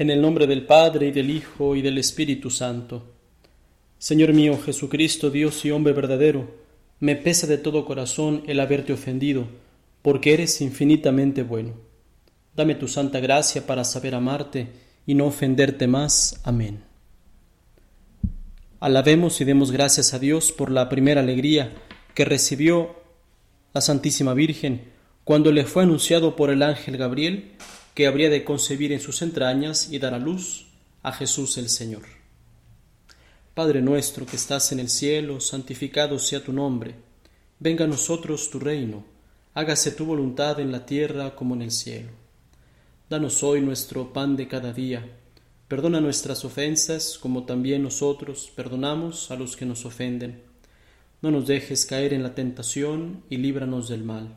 En el nombre del Padre y del Hijo y del Espíritu Santo. Señor mío Jesucristo, Dios y hombre verdadero, me pesa de todo corazón el haberte ofendido, porque eres infinitamente bueno. Dame tu santa gracia para saber amarte y no ofenderte más. Amén. Alabemos y demos gracias a Dios por la primera alegría que recibió la Santísima Virgen cuando le fue anunciado por el ángel Gabriel que habría de concebir en sus entrañas y dar a luz a Jesús el Señor. Padre nuestro que estás en el cielo, santificado sea tu nombre, venga a nosotros tu reino, hágase tu voluntad en la tierra como en el cielo. Danos hoy nuestro pan de cada día, perdona nuestras ofensas como también nosotros perdonamos a los que nos ofenden. No nos dejes caer en la tentación y líbranos del mal.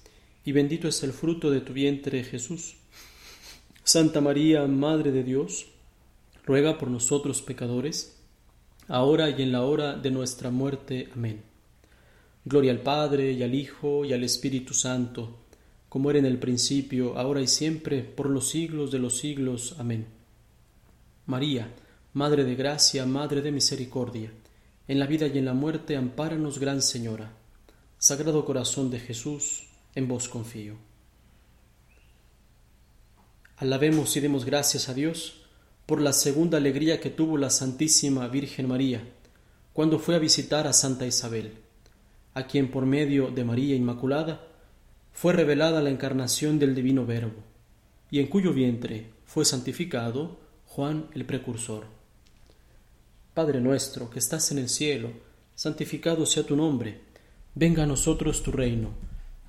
y bendito es el fruto de tu vientre Jesús. Santa María, Madre de Dios, ruega por nosotros pecadores, ahora y en la hora de nuestra muerte. Amén. Gloria al Padre y al Hijo y al Espíritu Santo, como era en el principio, ahora y siempre, por los siglos de los siglos. Amén. María, Madre de Gracia, Madre de Misericordia, en la vida y en la muerte, ampáranos, Gran Señora. Sagrado Corazón de Jesús, en vos confío. Alabemos y demos gracias a Dios por la segunda alegría que tuvo la Santísima Virgen María cuando fue a visitar a Santa Isabel, a quien por medio de María Inmaculada fue revelada la encarnación del Divino Verbo, y en cuyo vientre fue santificado Juan el Precursor. Padre nuestro que estás en el cielo, santificado sea tu nombre, venga a nosotros tu reino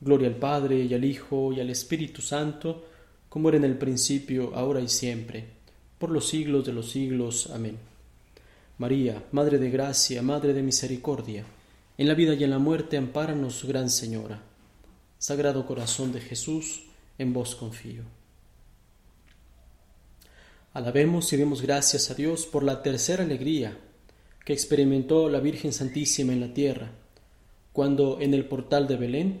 Gloria al Padre y al Hijo y al Espíritu Santo, como era en el principio, ahora y siempre, por los siglos de los siglos. Amén. María, Madre de Gracia, Madre de Misericordia, en la vida y en la muerte, ampáranos, Gran Señora. Sagrado Corazón de Jesús, en vos confío. Alabemos y demos gracias a Dios por la tercera alegría que experimentó la Virgen Santísima en la tierra, cuando en el portal de Belén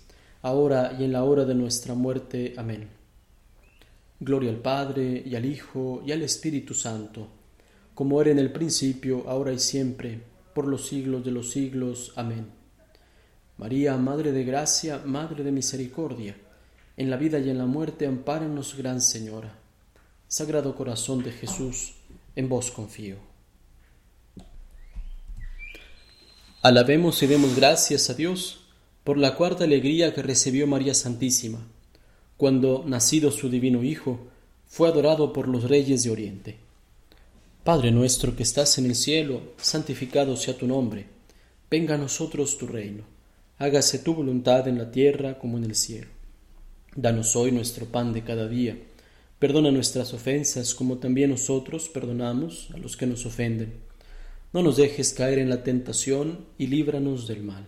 ahora y en la hora de nuestra muerte. Amén. Gloria al Padre, y al Hijo, y al Espíritu Santo, como era en el principio, ahora y siempre, por los siglos de los siglos. Amén. María, Madre de Gracia, Madre de Misericordia, en la vida y en la muerte, ampáranos, Gran Señora. Sagrado Corazón de Jesús, en vos confío. Alabemos y demos gracias a Dios por la cuarta alegría que recibió María Santísima cuando, nacido su divino Hijo, fue adorado por los reyes de Oriente. Padre nuestro que estás en el cielo, santificado sea tu nombre, venga a nosotros tu reino, hágase tu voluntad en la tierra como en el cielo. Danos hoy nuestro pan de cada día, perdona nuestras ofensas como también nosotros perdonamos a los que nos ofenden. No nos dejes caer en la tentación y líbranos del mal.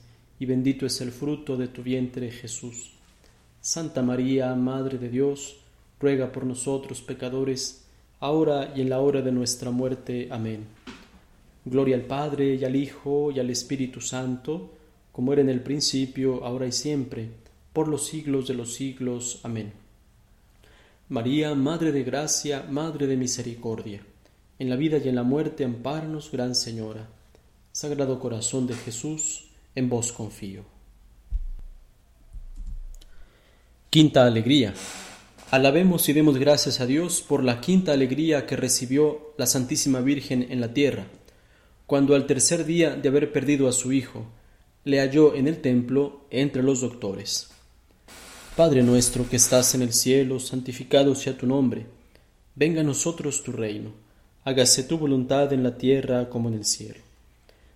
y bendito es el fruto de tu vientre Jesús. Santa María, Madre de Dios, ruega por nosotros pecadores, ahora y en la hora de nuestra muerte. Amén. Gloria al Padre y al Hijo y al Espíritu Santo, como era en el principio, ahora y siempre, por los siglos de los siglos. Amén. María, Madre de Gracia, Madre de Misericordia, en la vida y en la muerte, amparanos, Gran Señora. Sagrado Corazón de Jesús, en vos confío. Quinta alegría. Alabemos y demos gracias a Dios por la quinta alegría que recibió la Santísima Virgen en la tierra, cuando al tercer día de haber perdido a su Hijo, le halló en el templo entre los doctores. Padre nuestro que estás en el cielo, santificado sea tu nombre. Venga a nosotros tu reino. Hágase tu voluntad en la tierra como en el cielo.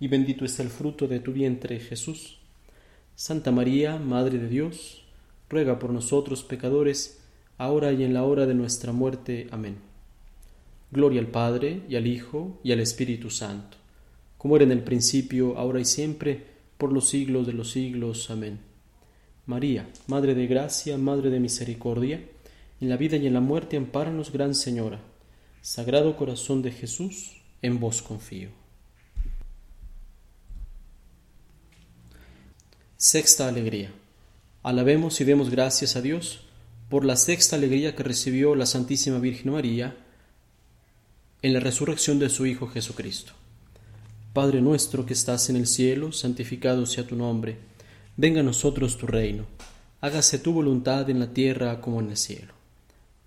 y bendito es el fruto de tu vientre, Jesús. Santa María, Madre de Dios, ruega por nosotros pecadores, ahora y en la hora de nuestra muerte. Amén. Gloria al Padre, y al Hijo, y al Espíritu Santo, como era en el principio, ahora y siempre, por los siglos de los siglos. Amén. María, Madre de Gracia, Madre de Misericordia, en la vida y en la muerte ampáranos, Gran Señora. Sagrado Corazón de Jesús, en vos confío. Sexta Alegría. Alabemos y demos gracias a Dios por la sexta alegría que recibió la Santísima Virgen María en la resurrección de su Hijo Jesucristo. Padre nuestro que estás en el cielo, santificado sea tu nombre, venga a nosotros tu reino, hágase tu voluntad en la tierra como en el cielo.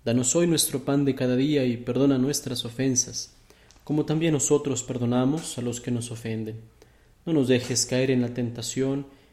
Danos hoy nuestro pan de cada día y perdona nuestras ofensas, como también nosotros perdonamos a los que nos ofenden. No nos dejes caer en la tentación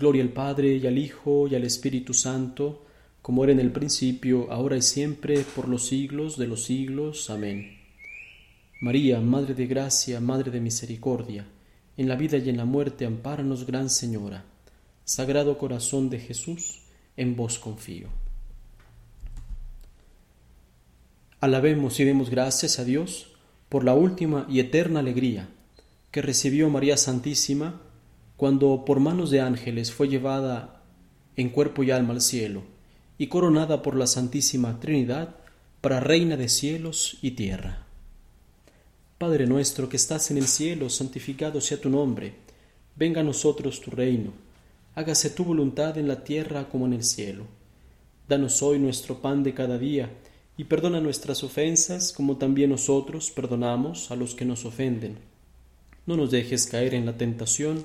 Gloria al Padre y al Hijo y al Espíritu Santo, como era en el principio, ahora y siempre, por los siglos de los siglos. Amén. María, Madre de Gracia, Madre de Misericordia, en la vida y en la muerte, ampáranos, Gran Señora. Sagrado Corazón de Jesús, en vos confío. Alabemos y demos gracias a Dios por la última y eterna alegría que recibió María Santísima cuando por manos de ángeles fue llevada en cuerpo y alma al cielo y coronada por la Santísima Trinidad para Reina de cielos y tierra. Padre nuestro que estás en el cielo, santificado sea tu nombre, venga a nosotros tu reino, hágase tu voluntad en la tierra como en el cielo. Danos hoy nuestro pan de cada día, y perdona nuestras ofensas como también nosotros perdonamos a los que nos ofenden. No nos dejes caer en la tentación,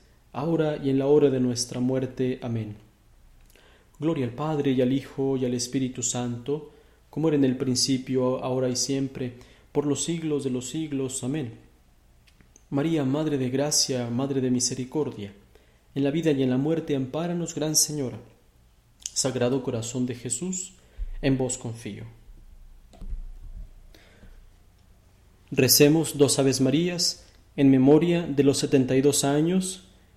ahora y en la hora de nuestra muerte. Amén. Gloria al Padre y al Hijo y al Espíritu Santo, como era en el principio, ahora y siempre, por los siglos de los siglos. Amén. María, Madre de Gracia, Madre de Misericordia, en la vida y en la muerte, ampáranos, Gran Señora. Sagrado Corazón de Jesús, en vos confío. Recemos dos Aves Marías en memoria de los setenta y dos años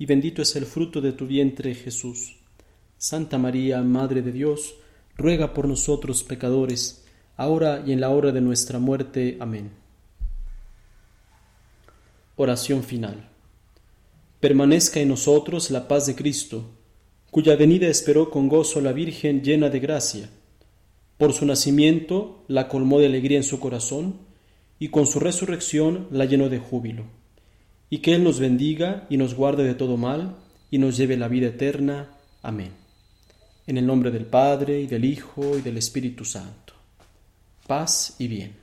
y bendito es el fruto de tu vientre Jesús. Santa María, Madre de Dios, ruega por nosotros pecadores, ahora y en la hora de nuestra muerte. Amén. Oración final. Permanezca en nosotros la paz de Cristo, cuya venida esperó con gozo la Virgen llena de gracia. Por su nacimiento la colmó de alegría en su corazón, y con su resurrección la llenó de júbilo. Y que Él nos bendiga y nos guarde de todo mal, y nos lleve la vida eterna. Amén. En el nombre del Padre, y del Hijo, y del Espíritu Santo. Paz y bien.